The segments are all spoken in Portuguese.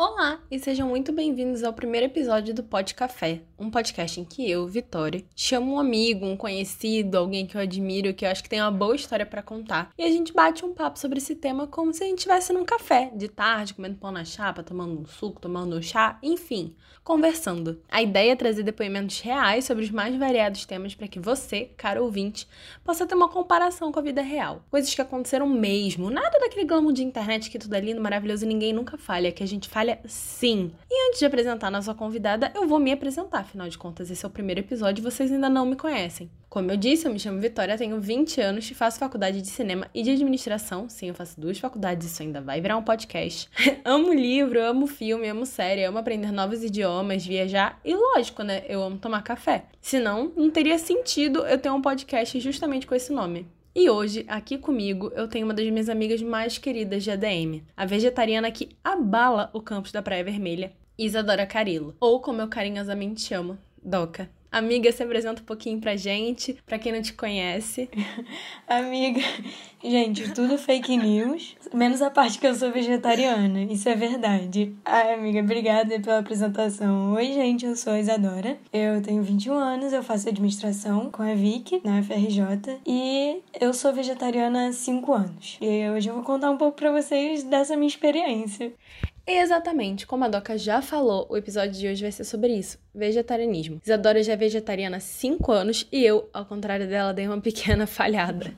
Olá e sejam muito bem-vindos ao primeiro episódio do Pod Café, um podcast em que eu, Vitória, chamo um amigo, um conhecido, alguém que eu admiro, que eu acho que tem uma boa história para contar, e a gente bate um papo sobre esse tema como se a gente estivesse num café, de tarde, comendo pão na chapa, tomando um suco, tomando um chá, enfim, conversando. A ideia é trazer depoimentos reais sobre os mais variados temas para que você, caro ouvinte, possa ter uma comparação com a vida real. Coisas que aconteceram mesmo, nada daquele glamour de internet que tudo é lindo, maravilhoso e ninguém nunca falha, que a gente falha sim. E antes de apresentar a nossa convidada, eu vou me apresentar, afinal de contas, esse é o primeiro episódio e vocês ainda não me conhecem. Como eu disse, eu me chamo Vitória, tenho 20 anos e faço faculdade de cinema e de administração. Sim, eu faço duas faculdades, isso ainda vai virar um podcast. amo livro, amo filme, amo série, amo aprender novos idiomas, viajar e, lógico, né? Eu amo tomar café. Senão, não teria sentido eu ter um podcast justamente com esse nome. E hoje, aqui comigo, eu tenho uma das minhas amigas mais queridas de ADM, a vegetariana que abala o campus da Praia Vermelha, Isadora Carilo, ou como eu carinhosamente chamo, Doca. Amiga, se apresenta um pouquinho pra gente, pra quem não te conhece. Amiga, gente, tudo fake news, menos a parte que eu sou vegetariana, isso é verdade. Ai, amiga, obrigada pela apresentação. Oi, gente, eu sou a Isadora, eu tenho 21 anos, eu faço administração com a Vic, na FRJ, e eu sou vegetariana há 5 anos. E hoje eu vou contar um pouco pra vocês dessa minha experiência. Exatamente, como a Doca já falou, o episódio de hoje vai ser sobre isso, vegetarianismo. Isadora já é vegetariana há 5 anos e eu, ao contrário dela, dei uma pequena falhada.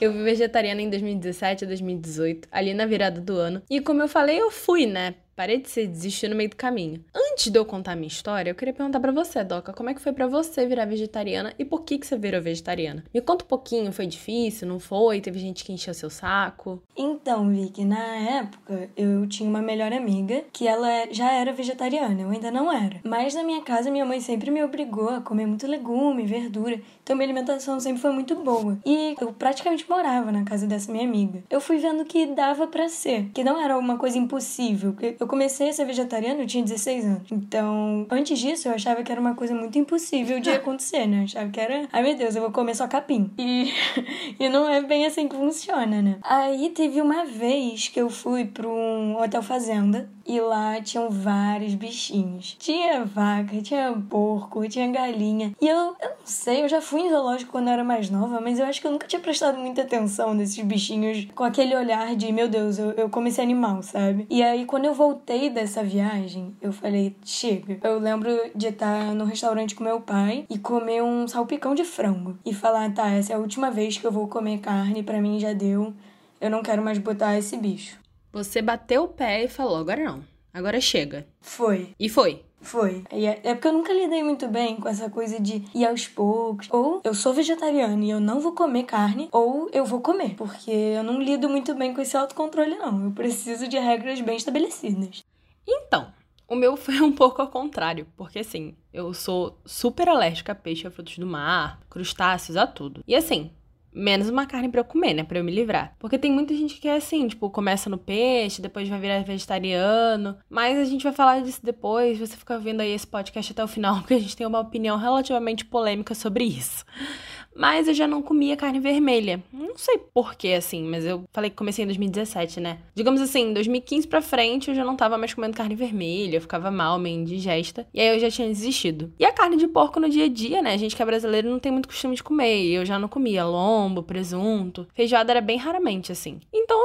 Eu fui vegetariana em 2017 a 2018, ali na virada do ano, e como eu falei, eu fui, né? Parei de ser desistir no meio do caminho. Antes de eu contar minha história, eu queria perguntar para você, Doca, como é que foi para você virar vegetariana e por que que você virou vegetariana? Me conta um pouquinho, foi difícil, não foi? Teve gente que encheu seu saco? Então, Vicky, na época eu tinha uma melhor amiga que ela já era vegetariana, eu ainda não era. Mas na minha casa minha mãe sempre me obrigou a comer muito legume, verdura, então minha alimentação sempre foi muito boa. E eu praticamente morava na casa dessa minha amiga. Eu fui vendo que dava para ser, que não era uma coisa impossível, porque eu comecei a ser vegetariana, eu tinha 16 anos. Então, antes disso, eu achava que era uma coisa muito impossível de acontecer, né? Eu achava que era, ai meu Deus, eu vou comer só capim. E, e não é bem assim que funciona, né? Aí teve uma vez que eu fui para um hotel fazenda e lá tinham vários bichinhos. Tinha vaca, tinha porco, tinha galinha. E eu, eu não sei, eu já fui em zoológico quando eu era mais nova, mas eu acho que eu nunca tinha prestado muita atenção nesses bichinhos com aquele olhar de, meu Deus, eu, eu esse animal, sabe? E aí, quando eu voltei voltei dessa viagem, eu falei, chega. Eu lembro de estar no restaurante com meu pai e comer um salpicão de frango. E falar, tá, essa é a última vez que eu vou comer carne, para mim já deu. Eu não quero mais botar esse bicho. Você bateu o pé e falou, agora não. Agora chega. Foi. E foi. Foi. É, é porque eu nunca lidei muito bem com essa coisa de ir aos poucos. Ou eu sou vegetariana e eu não vou comer carne, ou eu vou comer. Porque eu não lido muito bem com esse autocontrole, não. Eu preciso de regras bem estabelecidas. Então, o meu foi um pouco ao contrário, porque assim, eu sou super alérgica a peixe, a frutos do mar, crustáceos, a tudo. E assim, menos uma carne para eu comer, né, para eu me livrar. Porque tem muita gente que é assim, tipo, começa no peixe, depois vai virar vegetariano, mas a gente vai falar disso depois, você fica vendo aí esse podcast até o final, porque a gente tem uma opinião relativamente polêmica sobre isso. Mas eu já não comia carne vermelha. Não sei porquê, assim, mas eu falei que comecei em 2017, né? Digamos assim, em 2015 pra frente eu já não tava mais comendo carne vermelha, eu ficava mal, meio indigesta. E aí eu já tinha desistido. E a carne de porco no dia a dia, né? A gente que é brasileiro não tem muito costume de comer. E eu já não comia lombo, presunto. Feijoada era bem raramente, assim. Então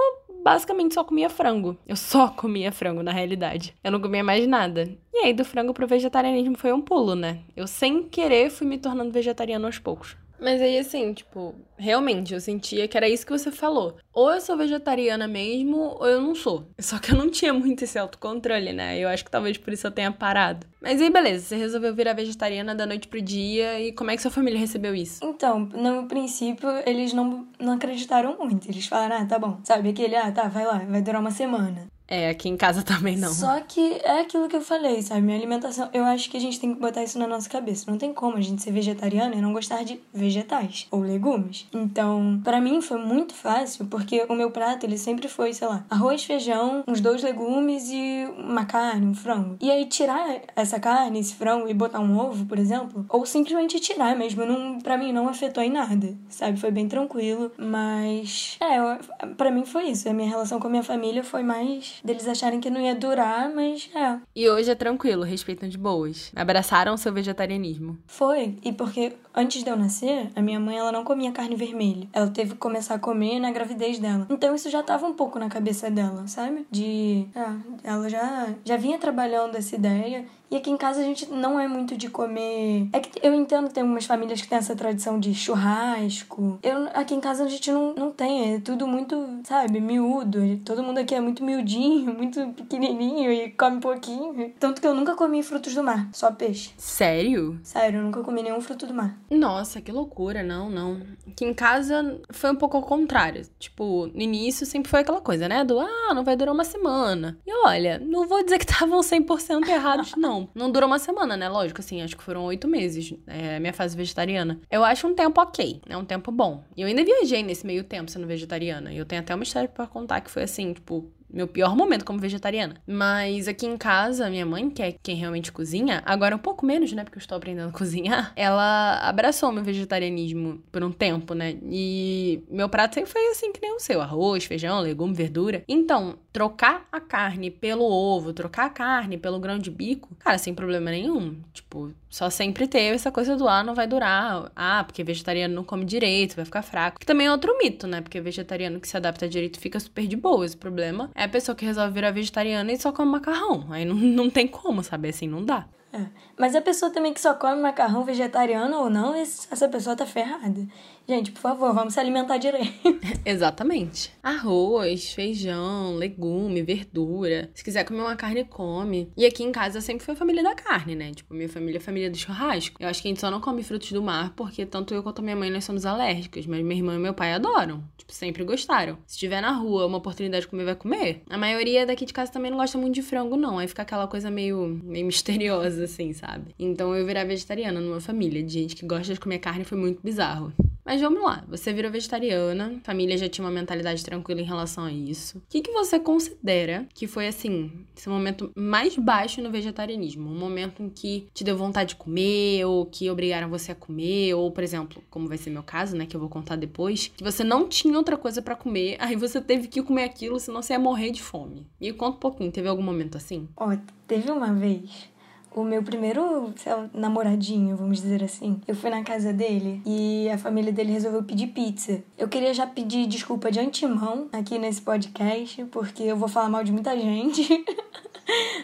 basicamente só comia frango. Eu só comia frango, na realidade. Eu não comia mais nada. E aí, do frango pro vegetarianismo foi um pulo, né? Eu, sem querer, fui me tornando vegetariano aos poucos. Mas aí, assim, tipo, realmente eu sentia que era isso que você falou. Ou eu sou vegetariana mesmo, ou eu não sou. Só que eu não tinha muito esse autocontrole, né? Eu acho que talvez por isso eu tenha parado. Mas aí, beleza, você resolveu virar vegetariana da noite pro dia, e como é que sua família recebeu isso? Então, no princípio, eles não, não acreditaram muito. Eles falaram, ah, tá bom. Sabe, aquele, ah, tá, vai lá, vai durar uma semana. É, aqui em casa também não. Só que é aquilo que eu falei, sabe? Minha alimentação, eu acho que a gente tem que botar isso na nossa cabeça. Não tem como a gente ser vegetariano e não gostar de vegetais ou legumes. Então, para mim foi muito fácil, porque o meu prato, ele sempre foi, sei lá, arroz, feijão, uns dois legumes e uma carne, um frango. E aí tirar essa carne, esse frango e botar um ovo, por exemplo, ou simplesmente tirar mesmo, não, para mim não afetou em nada, sabe? Foi bem tranquilo, mas é, para mim foi isso. A minha relação com a minha família foi mais deles acharem que não ia durar, mas é. E hoje é tranquilo, respeitam de boas. Abraçaram seu vegetarianismo. Foi, e porque antes de eu nascer, a minha mãe ela não comia carne vermelha. Ela teve que começar a comer na gravidez dela. Então isso já tava um pouco na cabeça dela, sabe? De. Ah, ela já, já vinha trabalhando essa ideia e aqui em casa a gente não é muito de comer. É que eu entendo que tem algumas famílias que têm essa tradição de churrasco. Eu, aqui em casa a gente não, não tem. É tudo muito, sabe, miúdo. Todo mundo aqui é muito miudinho, muito pequenininho e come pouquinho. Tanto que eu nunca comi frutos do mar, só peixe. Sério? Sério, eu nunca comi nenhum fruto do mar. Nossa, que loucura. Não, não. Aqui em casa foi um pouco ao contrário. Tipo, no início sempre foi aquela coisa, né? Do, ah, não vai durar uma semana. E olha, não vou dizer que estavam 100% errados, não. Não durou uma semana, né? Lógico, assim, acho que foram oito meses, é, minha fase vegetariana. Eu acho um tempo ok, é um tempo bom. E eu ainda viajei nesse meio tempo sendo vegetariana. E eu tenho até uma história para contar que foi assim, tipo, meu pior momento como vegetariana. Mas aqui em casa, minha mãe, que é quem realmente cozinha, agora um pouco menos, né? Porque eu estou aprendendo a cozinhar, ela abraçou meu vegetarianismo por um tempo, né? E meu prato sempre foi assim que nem o seu: arroz, feijão, legume, verdura. Então, trocar a carne pelo ovo, trocar a carne pelo grão de bico, cara, sem problema nenhum. Tipo, só sempre teve essa coisa do ah, não vai durar. Ah, porque vegetariano não come direito, vai ficar fraco. Que também é outro mito, né? Porque vegetariano que se adapta direito fica super de boa. O problema é a pessoa que resolve virar vegetariana e só come macarrão. Aí não, não tem como, sabe? Assim, não dá. É. Mas a pessoa também que só come macarrão vegetariano ou não, essa pessoa tá ferrada. Gente, por favor, vamos se alimentar direito. Exatamente. Arroz, feijão, legume, verdura. Se quiser comer uma carne, come. E aqui em casa sempre foi a família da carne, né? Tipo, minha família é família do churrasco. Eu acho que a gente só não come frutos do mar porque tanto eu quanto minha mãe nós somos alérgicas. Mas minha irmã e meu pai adoram. Tipo, sempre gostaram. Se tiver na rua uma oportunidade de comer, vai comer. A maioria daqui de casa também não gosta muito de frango, não. Aí fica aquela coisa meio, meio misteriosa, assim, sabe? Então eu virar vegetariana numa família de gente que gosta de comer carne foi muito bizarro. Mas vamos lá, você virou vegetariana, família já tinha uma mentalidade tranquila em relação a isso. O que, que você considera que foi, assim, esse momento mais baixo no vegetarianismo? Um momento em que te deu vontade de comer, ou que obrigaram você a comer, ou, por exemplo, como vai ser meu caso, né, que eu vou contar depois, que você não tinha outra coisa para comer, aí você teve que comer aquilo, senão você ia morrer de fome. E conta um pouquinho, teve algum momento assim? Ó, teve uma vez o meu primeiro lá, namoradinho, vamos dizer assim, eu fui na casa dele e a família dele resolveu pedir pizza. Eu queria já pedir desculpa de antemão aqui nesse podcast, porque eu vou falar mal de muita gente.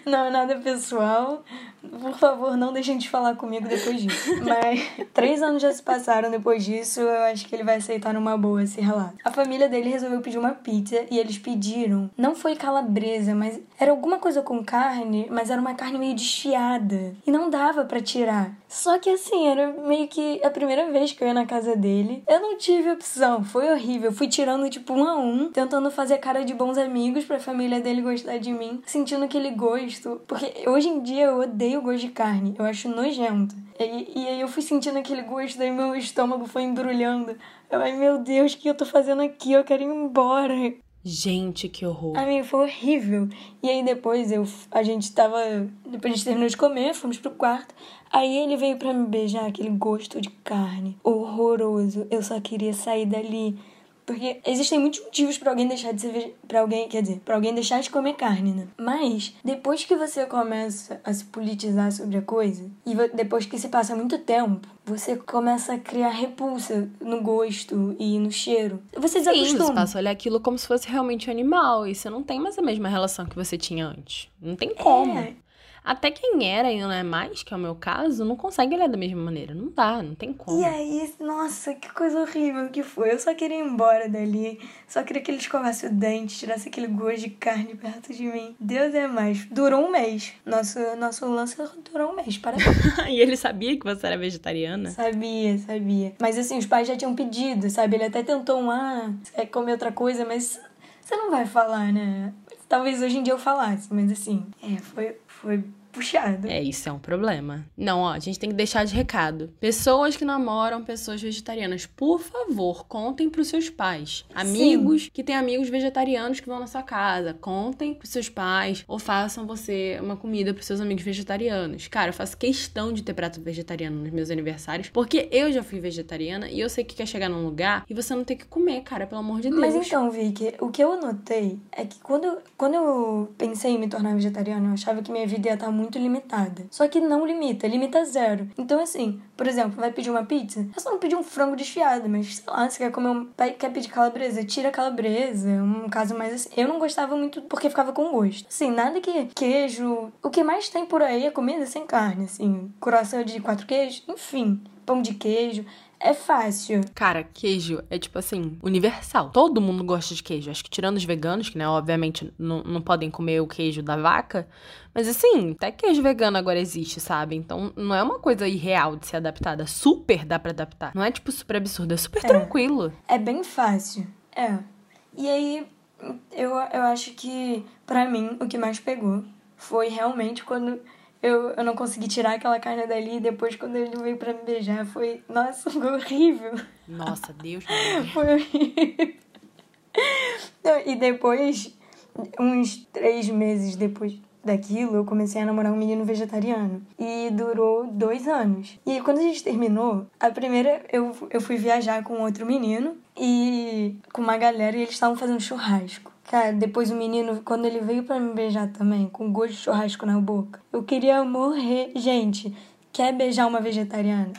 Não é nada pessoal. Por favor, não deixem de falar comigo depois disso. Mas três anos já se passaram depois disso, eu acho que ele vai aceitar numa boa esse relato. A família dele resolveu pedir uma pizza e eles pediram. Não foi calabresa, mas era alguma coisa com carne, mas era uma carne meio desfiada. E não dava para tirar. Só que assim, era meio que a primeira vez que eu ia na casa dele. Eu não tive opção, foi horrível. Fui tirando tipo um a um, tentando fazer cara de bons amigos pra família dele gostar de mim, sentindo aquele gosto. Porque hoje em dia eu odeio odeio gosto de carne, eu acho nojento. E, e aí eu fui sentindo aquele gosto, daí meu estômago foi embrulhando. Eu, ai meu Deus, o que eu tô fazendo aqui? Eu quero ir embora. Gente, que horror. A mim foi horrível. E aí depois eu, a gente tava. Depois a gente terminou de comer, fomos pro quarto. Aí ele veio para me beijar, aquele gosto de carne. Horroroso. Eu só queria sair dali. Porque existem muitos motivos para alguém deixar de ser para alguém, quer dizer, para alguém deixar de comer carne, né? Mas depois que você começa a se politizar sobre a coisa e depois que se passa muito tempo, você começa a criar repulsa no gosto e no cheiro. Você desacostuma. Sim, você passa a olhar aquilo como se fosse realmente um animal e você não tem mais a mesma relação que você tinha antes. Não tem como. É. Até quem era e não é mais, que é o meu caso, não consegue olhar da mesma maneira. Não dá, não tem como. E aí, nossa, que coisa horrível que foi. Eu só queria ir embora dali. Só queria que ele escovasse o dente, tirasse aquele gosto de carne perto de mim. Deus é mais. Durou um mês. Nosso, nosso lance durou um mês, parabéns. e ele sabia que você era vegetariana? Sabia, sabia. Mas assim, os pais já tinham pedido, sabe? Ele até tentou um, ah, é comer outra coisa, mas você não vai falar, né? Talvez hoje em dia eu falasse, mas assim, é, foi, foi puxado. É, isso é um problema. Não, ó, a gente tem que deixar de recado. Pessoas que namoram pessoas vegetarianas, por favor, contem pros seus pais. Amigos Sim. que têm amigos vegetarianos que vão na sua casa, contem pros seus pais ou façam você uma comida pros seus amigos vegetarianos. Cara, eu faço questão de ter prato vegetariano nos meus aniversários, porque eu já fui vegetariana e eu sei que quer chegar num lugar e você não tem que comer, cara, pelo amor de Deus. Mas então, Vicky, o que eu notei é que quando, quando eu pensei em me tornar vegetariana, eu achava que minha vida ia estar muito limitada. Só que não limita, limita zero. Então, assim, por exemplo, vai pedir uma pizza? É só não pedir um frango desfiado, mas sei lá, você quer comer um. quer pedir calabresa? Tira calabresa. Um caso mais assim. Eu não gostava muito porque ficava com gosto. Assim, nada que queijo. O que mais tem por aí é comida sem carne, assim. Coração de quatro queijos, enfim. Pão de queijo. É fácil. Cara, queijo é tipo assim, universal. Todo mundo gosta de queijo. Acho que tirando os veganos, que né, obviamente não, não podem comer o queijo da vaca. Mas assim, até queijo vegano agora existe, sabe? Então não é uma coisa irreal de ser adaptada. Super dá pra adaptar. Não é tipo super absurdo, é super é. tranquilo. É bem fácil. É. E aí, eu, eu acho que, para mim, o que mais pegou foi realmente quando eu, eu não consegui tirar aquela carne dali e depois quando ele veio pra me beijar foi. Nossa, foi horrível. Nossa, Deus Foi horrível. E depois, uns três meses depois daquilo, eu comecei a namorar um menino vegetariano. E durou dois anos. E quando a gente terminou, a primeira eu, eu fui viajar com outro menino e com uma galera e eles estavam fazendo churrasco. Cara, depois o menino, quando ele veio para me beijar também, com gosto de churrasco na boca, eu queria morrer. Gente, quer beijar uma vegetariana?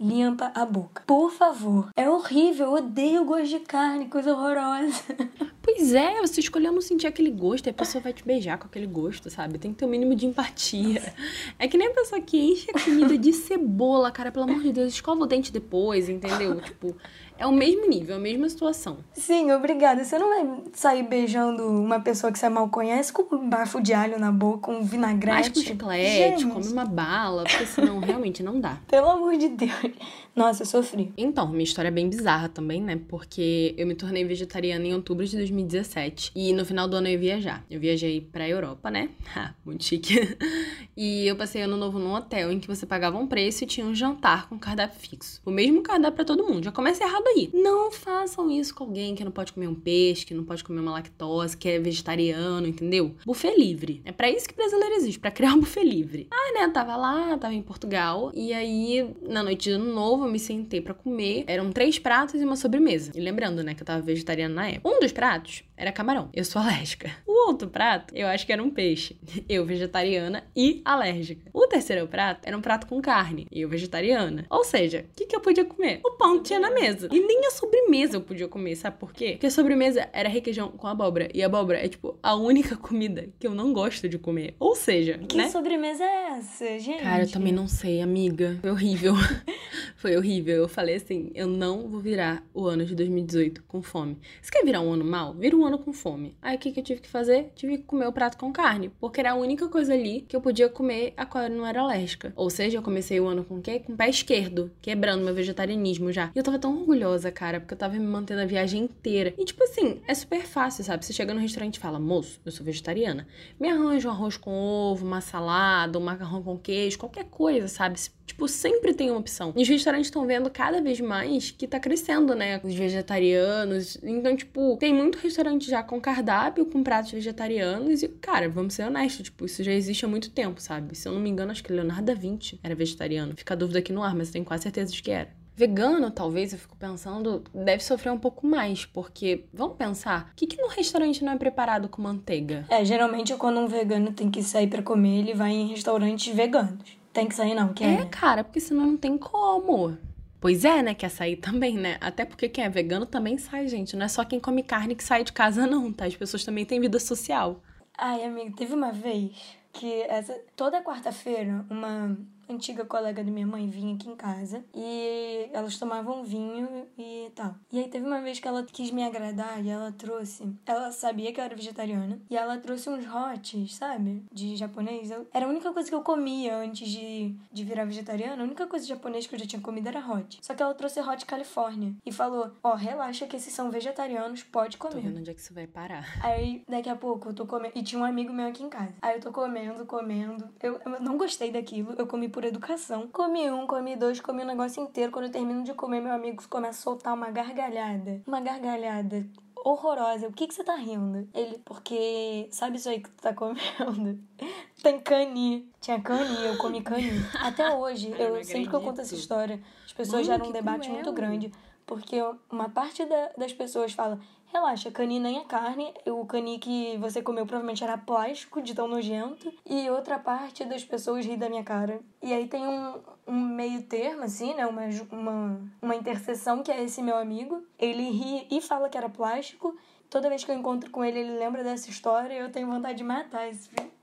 Limpa a boca. Por favor. É horrível, eu odeio o gosto de carne, coisa horrorosa. Pois é, você escolheu não sentir aquele gosto, e a pessoa vai te beijar com aquele gosto, sabe? Tem que ter o um mínimo de empatia. É que nem a pessoa que enche a comida de cebola, cara, pelo amor de Deus, escova o dente depois, entendeu? Tipo, é o mesmo nível, a mesma situação. Sim, obrigada. Você não vai sair beijando uma pessoa que você mal conhece com um bafo de alho na boca, um vinagrete. Mais com chiclete, Gente. come uma bala, porque senão realmente não dá. Pelo amor de Deus. Nossa, eu sofri. Então, minha história é bem bizarra também, né? Porque eu me tornei vegetariana em outubro de 2017 e no final do ano eu ia viajar. Eu viajei pra Europa, né? Ha, muito chique. e eu passei ano novo num hotel em que você pagava um preço e tinha um jantar com cardápio fixo. O mesmo cardápio para todo mundo. Já começa errado aí. Não façam isso com alguém que não pode comer um peixe, que não pode comer uma lactose, que é vegetariano, entendeu? Buffet livre. É para isso que brasileiro existe, para criar um buffet livre. Ah, né, tava lá, tava em Portugal, e aí na noite de ano novo eu me sentei para comer. Eram três pratos e uma sobremesa. E lembrando, né, que eu tava vegetariana na época. Um dos pratos era camarão. Eu sou alérgica. O outro prato, eu acho que era um peixe. Eu vegetariana e alérgica. O terceiro prato era um prato com carne. Eu vegetariana. Ou seja, o que, que eu podia comer? O pão que tinha na mesa. E nem a sobremesa eu podia comer, sabe por quê? Porque a sobremesa era requeijão com abóbora. E abóbora é, tipo, a única comida que eu não gosto de comer. Ou seja, que né? sobremesa é essa, gente? Cara, eu também não sei, amiga. Foi horrível. Foi horrível. Eu falei assim, eu não vou virar o ano de 2018 com fome. Você quer virar um ano mal? Vira um ano com fome. Aí o que, que eu tive que fazer? Tive que comer o prato com carne. Porque era a única coisa ali que eu podia comer a qual eu não era alérgica. Ou seja, eu comecei o ano com o quê? Com o pé esquerdo. Quebrando meu vegetarianismo já. E eu tava tão orgulhosa, cara, porque eu tava me mantendo a viagem inteira. E tipo assim, é super fácil, sabe? Você chega no restaurante e fala, moço, eu sou vegetariana. Me arranja um arroz com ovo, uma salada, um macarrão com queijo, qualquer coisa, sabe? Tipo, sempre tem uma opção. E os restaurantes estão vendo cada vez mais que tá crescendo, né? Os vegetarianos. Então, tipo, tem muito restaurante já com cardápio, com pratos vegetarianos. E, cara, vamos ser honestos, tipo, isso já existe há muito tempo, sabe? Se eu não me engano, acho que Leonardo da Vinci era vegetariano. Fica a dúvida aqui no ar, mas eu tenho quase certeza de que era. Vegano, talvez, eu fico pensando, deve sofrer um pouco mais, porque, vamos pensar, o que, que no restaurante não é preparado com manteiga? É, geralmente quando um vegano tem que sair para comer, ele vai em restaurantes veganos. Tem que sair não, quer? É, cara, porque senão não tem como. Pois é, né? Quer sair também, né? Até porque quem é vegano também sai, gente. Não é só quem come carne que sai de casa, não, tá? As pessoas também têm vida social. Ai, amigo, teve uma vez que essa toda quarta-feira uma antiga colega da minha mãe vinha aqui em casa e elas tomavam vinho e tal. E aí teve uma vez que ela quis me agradar e ela trouxe. Ela sabia que eu era vegetariana e ela trouxe uns hots, sabe? De japonês. Eu, era a única coisa que eu comia antes de, de virar vegetariana. A única coisa de japonês que eu já tinha comido era hot. Só que ela trouxe hot Califórnia e falou: Ó, oh, relaxa que esses são vegetarianos, pode comer. Tô vendo onde é que isso vai parar. Aí daqui a pouco eu tô comendo. E tinha um amigo meu aqui em casa. Aí eu tô comendo comendo, comendo. Eu, eu não gostei daquilo, eu comi por educação. Comi um, comi dois, comi o negócio inteiro. Quando eu termino de comer, meu amigo começa a soltar uma gargalhada. Uma gargalhada horrorosa. O que, que você tá rindo? Ele, porque sabe isso aí que tu tá comendo? Tem cani. Tinha cani, eu comi cani. Até hoje, eu, eu sempre que eu conto essa história, as pessoas Mano, geram um debate cruel. muito grande. Porque uma parte da, das pessoas fala, relaxa, cani nem é carne, o cani que você comeu provavelmente era plástico, de tão nojento. E outra parte das pessoas ri da minha cara. E aí tem um, um meio termo, assim, né? Uma, uma, uma interseção que é esse meu amigo. Ele ri e fala que era plástico. Toda vez que eu encontro com ele, ele lembra dessa história e eu tenho vontade de matar esse filho.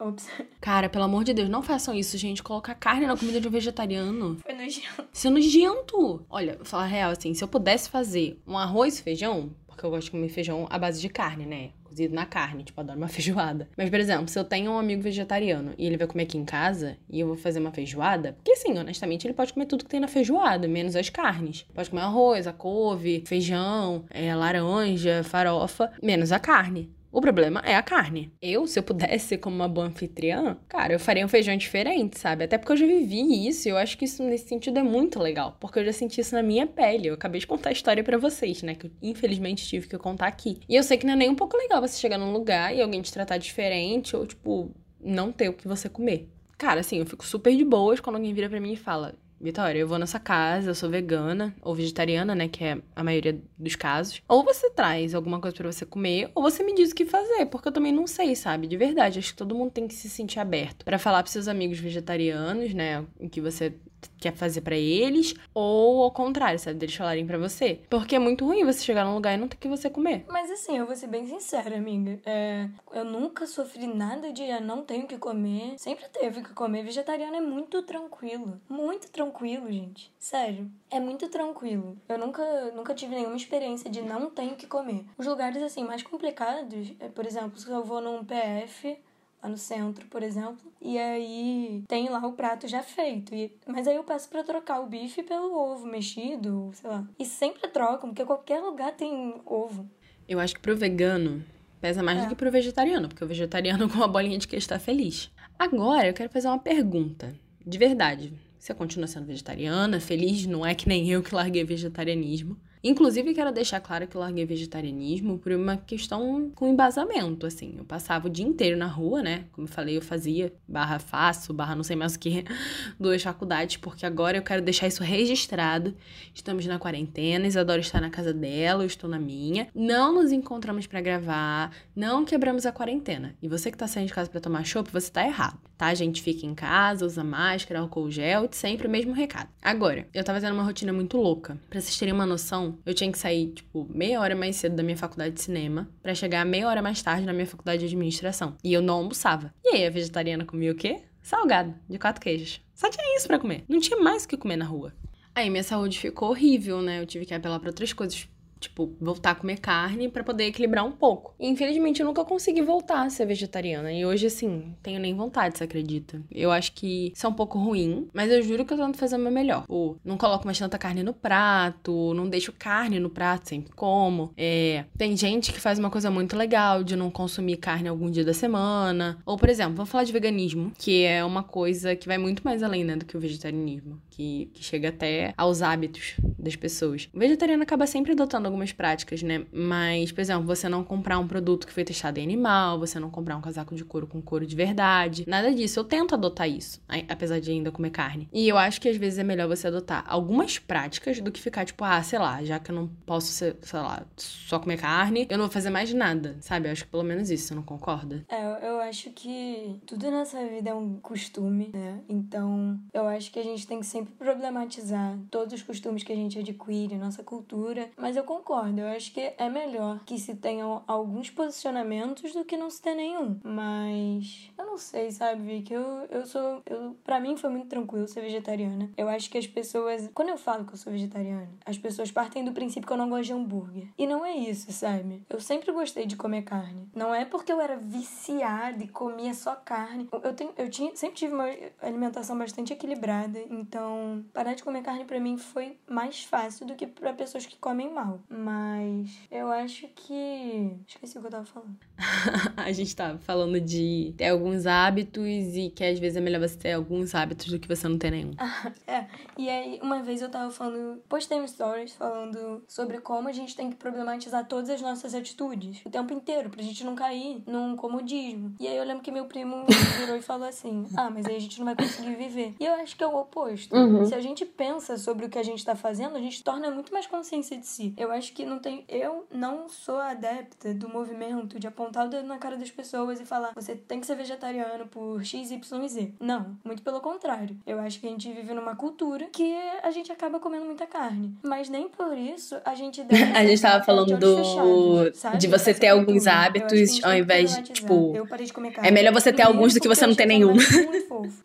Ops. Cara, pelo amor de Deus, não façam isso, gente. Colocar carne na comida de um vegetariano. Foi nojento. Isso é nojento. Olha, vou falar real, assim, se eu pudesse fazer um arroz e feijão, porque eu gosto de comer feijão à base de carne, né? Cozido na carne, tipo, adoro uma feijoada. Mas, por exemplo, se eu tenho um amigo vegetariano e ele vai comer aqui em casa e eu vou fazer uma feijoada, porque assim, honestamente, ele pode comer tudo que tem na feijoada, menos as carnes. Pode comer arroz, a couve, feijão, é, laranja, farofa, menos a carne. O problema é a carne. Eu, se eu pudesse como uma boa anfitriã, cara, eu faria um feijão diferente, sabe? Até porque eu já vivi isso e eu acho que isso nesse sentido é muito legal, porque eu já senti isso na minha pele. Eu acabei de contar a história para vocês, né, que eu infelizmente tive que contar aqui. E eu sei que não é nem um pouco legal você chegar num lugar e alguém te tratar diferente ou tipo não ter o que você comer. Cara, assim, eu fico super de boas quando alguém vira para mim e fala: Vitória, eu vou nessa casa, eu sou vegana ou vegetariana, né, que é a maioria dos casos. Ou você traz alguma coisa para você comer, ou você me diz o que fazer, porque eu também não sei, sabe? De verdade, acho que todo mundo tem que se sentir aberto para falar para seus amigos vegetarianos, né, o que você quer fazer para eles, ou ao contrário, sabe, deles falarem para você. Porque é muito ruim você chegar num lugar e não ter que você comer. Mas assim, eu vou ser bem sincera, amiga. É, eu nunca sofri nada de ah, não tenho que comer. Sempre teve que comer. Vegetariano é muito tranquilo. Muito tranquilo, gente. Sério. É muito tranquilo. Eu nunca, nunca tive nenhuma experiência de não tenho que comer. Os lugares, assim, mais complicados, é, por exemplo, se eu vou num PF, lá no centro, por exemplo. E aí tem lá o prato já feito. E, mas aí eu peço para trocar o bife pelo ovo mexido, sei lá. E sempre trocam, porque qualquer lugar tem ovo. Eu acho que pro vegano pesa mais é. do que pro vegetariano, porque o vegetariano com uma bolinha de queijo está feliz. Agora eu quero fazer uma pergunta. De verdade. Você continua sendo vegetariana, feliz, não é que nem eu que larguei vegetarianismo. Inclusive, quero deixar claro que eu larguei vegetarianismo por uma questão com embasamento, assim. Eu passava o dia inteiro na rua, né? Como eu falei, eu fazia barra faço, barra não sei mais o que, duas faculdades, porque agora eu quero deixar isso registrado. Estamos na quarentena, Isadora está na casa dela, eu estou na minha. Não nos encontramos para gravar, não quebramos a quarentena. E você que tá saindo de casa para tomar chopp, você tá errado, tá? A gente fica em casa, usa máscara, álcool gel, sempre o mesmo recado. Agora, eu tava fazendo uma rotina muito louca. Pra vocês terem uma noção, eu tinha que sair, tipo, meia hora mais cedo da minha faculdade de cinema para chegar meia hora mais tarde na minha faculdade de administração. E eu não almoçava. E aí, a vegetariana comia o quê? Salgado, de quatro queijos. Só tinha isso para comer. Não tinha mais o que comer na rua. Aí minha saúde ficou horrível, né? Eu tive que apelar para outras coisas tipo, voltar a comer carne para poder equilibrar um pouco. E, infelizmente, eu nunca consegui voltar a ser vegetariana. E hoje, assim, tenho nem vontade, você acredita? Eu acho que isso é um pouco ruim, mas eu juro que eu tento fazer o meu melhor. Ou não coloco mais tanta carne no prato, não deixo carne no prato sempre como. É, tem gente que faz uma coisa muito legal de não consumir carne algum dia da semana. Ou, por exemplo, vamos falar de veganismo, que é uma coisa que vai muito mais além, né, do que o vegetarianismo. Que, que chega até aos hábitos das pessoas. O vegetariano acaba sempre adotando algumas práticas, né? Mas, por exemplo, você não comprar um produto que foi testado em animal, você não comprar um casaco de couro com couro de verdade, nada disso. Eu tento adotar isso, apesar de ainda comer carne. E eu acho que às vezes é melhor você adotar algumas práticas do que ficar tipo, ah, sei lá, já que eu não posso, ser, sei lá, só comer carne, eu não vou fazer mais nada, sabe? Eu acho que pelo menos isso, você não concorda? É, eu acho que tudo nessa vida é um costume, né? Então, eu acho que a gente tem que sempre problematizar todos os costumes que a gente adquire, nossa cultura, mas eu concordo, eu acho que é melhor que se tenham alguns posicionamentos do que não se ter nenhum. Mas eu não sei, sabe, Vicky? Eu, eu sou. Eu, pra mim foi muito tranquilo ser vegetariana. Eu acho que as pessoas. Quando eu falo que eu sou vegetariana, as pessoas partem do princípio que eu não gosto de hambúrguer. E não é isso, sabe? Eu sempre gostei de comer carne. Não é porque eu era viciada e comia só carne. Eu, tenho, eu tinha, sempre tive uma alimentação bastante equilibrada. Então, parar de comer carne para mim foi mais fácil do que para pessoas que comem mal. Mas eu acho que. Esqueci o que eu tava falando. a gente tava falando de ter alguns hábitos e que às vezes é melhor você ter alguns hábitos do que você não ter nenhum. é. E aí, uma vez eu tava falando. Postei um stories falando sobre como a gente tem que problematizar todas as nossas atitudes o tempo inteiro, pra gente não cair num comodismo. E aí eu lembro que meu primo virou e falou assim: Ah, mas aí a gente não vai conseguir viver. E eu acho que é o oposto. Uhum. Se a gente pensa sobre o que a gente tá fazendo, a gente torna muito mais consciência de si. Eu acho que não tem. Eu não sou adepta do movimento de apontar o dedo na cara das pessoas e falar: você tem que ser vegetariano por X, Y e Z. Não, muito pelo contrário. Eu acho que a gente vive numa cultura que a gente acaba comendo muita carne. Mas nem por isso a gente deve. a gente tava falando do. Fechados, de você ter alguns hábitos ao invés de, tipo. Eu parei de comer carne. É melhor você ter alguns do que você não ter nenhum.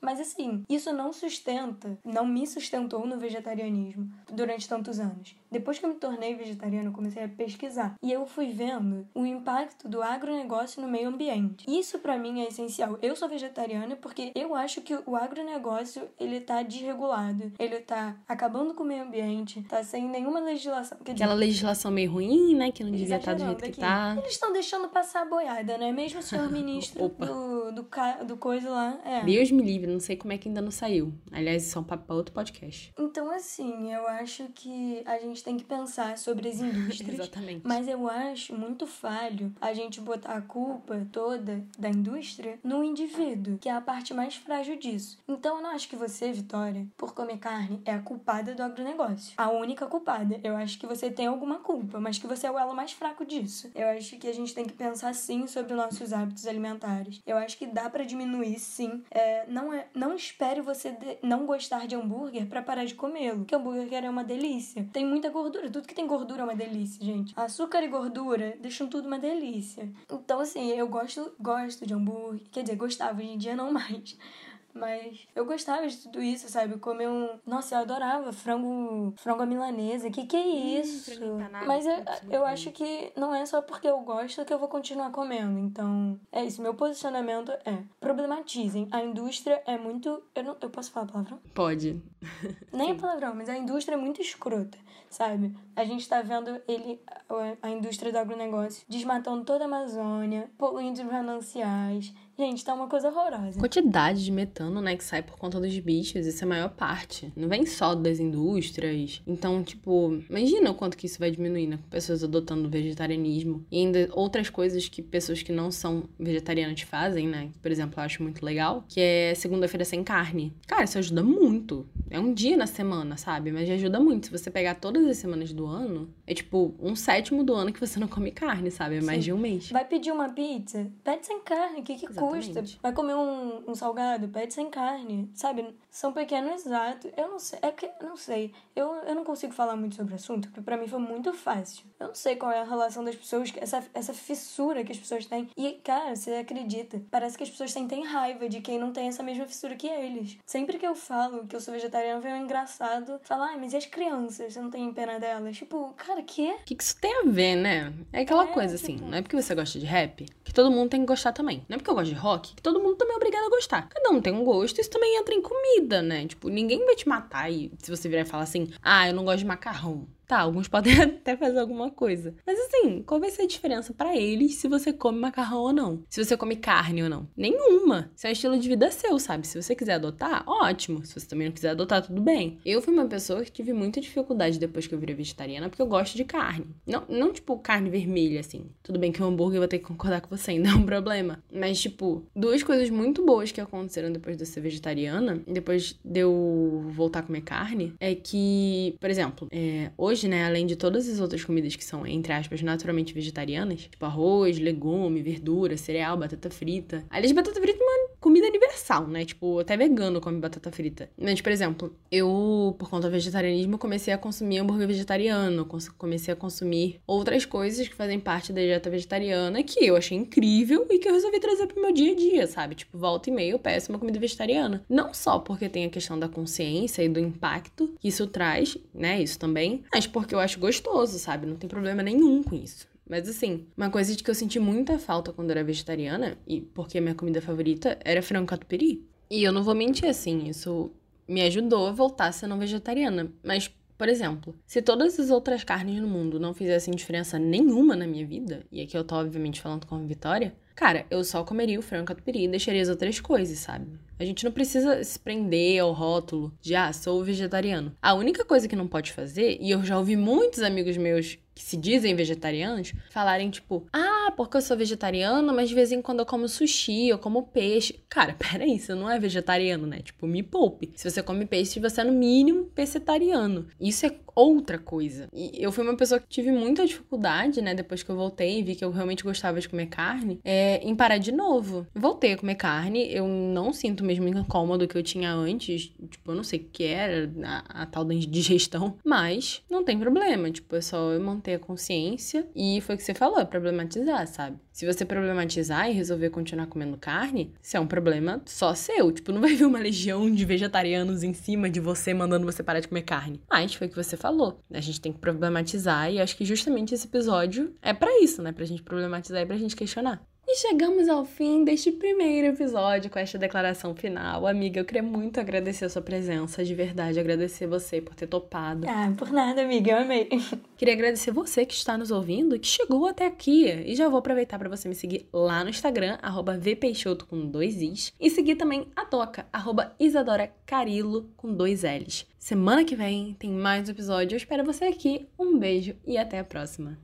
Mas assim, isso não sustenta, não me sustentou no vegetarianismo durante tantos anos. Depois que eu me tornei vegetariana, eu comecei a pesquisar. E eu fui vendo o impacto do agronegócio no meio ambiente. Isso para mim é essencial. Eu sou vegetariana porque eu acho que o agronegócio, ele tá desregulado. Ele tá acabando com o meio ambiente, tá sem nenhuma legislação. Quer Aquela dizer, legislação meio ruim, né? Que não devia estar tá do jeito que tá. Eles estão deixando passar a boiada, né? Mesmo o senhor ministro do, do, do coisa lá. É. Deus me livre, não sei como é que ainda não saiu. Aliás, isso é um papo outro podcast. Então, assim, eu acho que a gente tem que pensar sobre as indústrias. Exatamente. Mas eu acho muito falho a gente botar a culpa toda da indústria no indivíduo, que é a parte mais frágil disso. Então, eu não acho que você, Vitória, por comer carne, é a culpada do agronegócio. A única culpada. Eu acho que você tem alguma culpa, mas que você é o elo mais fraco disso. Eu acho que a gente tem que pensar sim sobre os nossos hábitos alimentares. Eu acho que dá para diminuir sim. É, não, é, não espere você não gostar de hambúrguer para parar de comê-lo, porque hambúrguer é uma delícia. Tem muita gordura, tudo que tem gordura é uma delícia, gente. Açúcar e gordura deixam tudo uma delícia. Então, assim, eu gosto, gosto de hambúrguer. Quer dizer, gostava, hoje em dia não mais. Mas eu gostava de tudo isso, sabe? Comer um. Nossa, eu adorava frango, frango à milanesa. Que que é hum, isso? Hum, Mas eu, eu acho que não é só porque eu gosto que eu vou continuar comendo. Então, é isso. Meu posicionamento é: problematizem. A indústria é muito. Eu, não, eu posso falar palavrão? Pode. Nem a palavrão, mas a indústria é muito escrota, sabe? A gente tá vendo ele, a indústria do agronegócio, desmatando toda a Amazônia, poluindo os mananciais Gente, tá uma coisa horrorosa. Quantidade de metano, né, que sai por conta dos bichos, isso é a maior parte. Não vem só das indústrias. Então, tipo, imagina o quanto que isso vai diminuir, né? Com pessoas adotando vegetarianismo. E ainda outras coisas que pessoas que não são vegetarianas fazem, né? Por exemplo, eu acho muito legal, que é segunda-feira sem carne. Cara, isso ajuda muito. É um dia na semana, sabe? Mas ajuda muito. Se você pegar todas as semanas do ano, é tipo um sétimo do ano que você não come carne, sabe? É mais Sim. de um mês. Vai pedir uma pizza? Pede sem carne. O que, que custa. Vai comer um, um salgado, pede sem carne, sabe? São pequenos atos. Eu não sei, é que, não sei. Eu, eu não consigo falar muito sobre o assunto, porque pra mim foi muito fácil. Eu não sei qual é a relação das pessoas, essa, essa fissura que as pessoas têm. E, cara, você acredita, parece que as pessoas sentem raiva de quem não tem essa mesma fissura que eles. Sempre que eu falo que eu sou vegetariana, vem um engraçado falar, ah, mas e as crianças? Você não tem pena delas? Tipo, cara, que? O que, que isso tem a ver, né? É aquela é, coisa assim, tipo... não é porque você gosta de rap que todo mundo tem que gostar também. Não é porque eu gosto de rock que todo mundo também é obrigado a gostar. Cada um tem um gosto, isso também entra em comida, né? Tipo, ninguém vai te matar e se você virar e falar assim, ah, eu não gosto de macarrão. Tá, alguns podem até fazer alguma coisa. Mas assim, qual vai ser a diferença para eles se você come macarrão ou não? Se você come carne ou não? Nenhuma. Isso é um estilo de vida seu, sabe? Se você quiser adotar, ótimo. Se você também não quiser adotar, tudo bem. Eu fui uma pessoa que tive muita dificuldade depois que eu virei vegetariana, porque eu gosto de carne. Não, não tipo carne vermelha, assim. Tudo bem que o hambúrguer eu vou ter que concordar com você, ainda é um problema. Mas, tipo, duas coisas muito boas que aconteceram depois de eu ser vegetariana, depois de eu voltar a comer carne, é que, por exemplo, é, hoje hoje, né, além de todas as outras comidas que são, entre aspas, naturalmente vegetarianas, tipo arroz, legume, verdura, cereal, batata frita. Aliás, batata frita universal, né? Tipo, até vegano come batata frita. Mas, por exemplo, eu, por conta do vegetarianismo, comecei a consumir hambúrguer vegetariano, comecei a consumir outras coisas que fazem parte da dieta vegetariana que eu achei incrível e que eu resolvi trazer pro meu dia a dia, sabe? Tipo, volta e meia eu peço uma comida vegetariana. Não só porque tem a questão da consciência e do impacto que isso traz, né? Isso também, mas porque eu acho gostoso, sabe? Não tem problema nenhum com isso. Mas assim, uma coisa de que eu senti muita falta quando era vegetariana, e porque a minha comida favorita era frango catupiry. E eu não vou mentir assim, isso me ajudou a voltar a ser não vegetariana. Mas Por exemplo, se todas as outras carnes no mundo não fizessem diferença nenhuma na minha vida, e aqui eu tô obviamente falando como Vitória, cara, eu só comeria o frango catupiry e deixaria as outras coisas, sabe? A gente não precisa se prender ao rótulo de, ah, sou vegetariano. A única coisa que não pode fazer, e eu já ouvi muitos amigos meus que se dizem vegetarianos falarem tipo, ah, porque eu sou vegetariano, mas de vez em quando eu como sushi, eu como peixe. Cara, peraí, você não é vegetariano, né? Tipo, me poupe. Se você come peixe, você é no mínimo pescetariano. Isso é outra coisa. E eu fui uma pessoa que tive muita dificuldade, né, depois que eu voltei e vi que eu realmente gostava de comer carne, é, em parar de novo. Voltei a comer carne, eu não sinto o mesmo incômodo que eu tinha antes, tipo, eu não sei o que era, a, a tal da digestão, mas não tem problema, tipo, é só eu manter a consciência e foi o que você falou, é problematizar, sabe? Se você problematizar e resolver continuar comendo carne, isso é um problema só seu, tipo, não vai vir uma legião de vegetarianos em cima de você mandando você parar de comer carne. Mas foi o que você falou. A gente tem que problematizar e acho que justamente esse episódio é para isso, né? Pra gente problematizar e pra gente questionar. E chegamos ao fim deste primeiro episódio com esta declaração final. Amiga, eu queria muito agradecer a sua presença, de verdade, agradecer você por ter topado. Ah, por nada, amiga, eu amei. Queria agradecer você que está nos ouvindo e que chegou até aqui. E já vou aproveitar para você me seguir lá no Instagram, arroba vpeixoto com dois is, e seguir também a Toca, arroba Isadora Carilo com dois L's. Semana que vem tem mais episódio. Eu espero você aqui. Um beijo e até a próxima.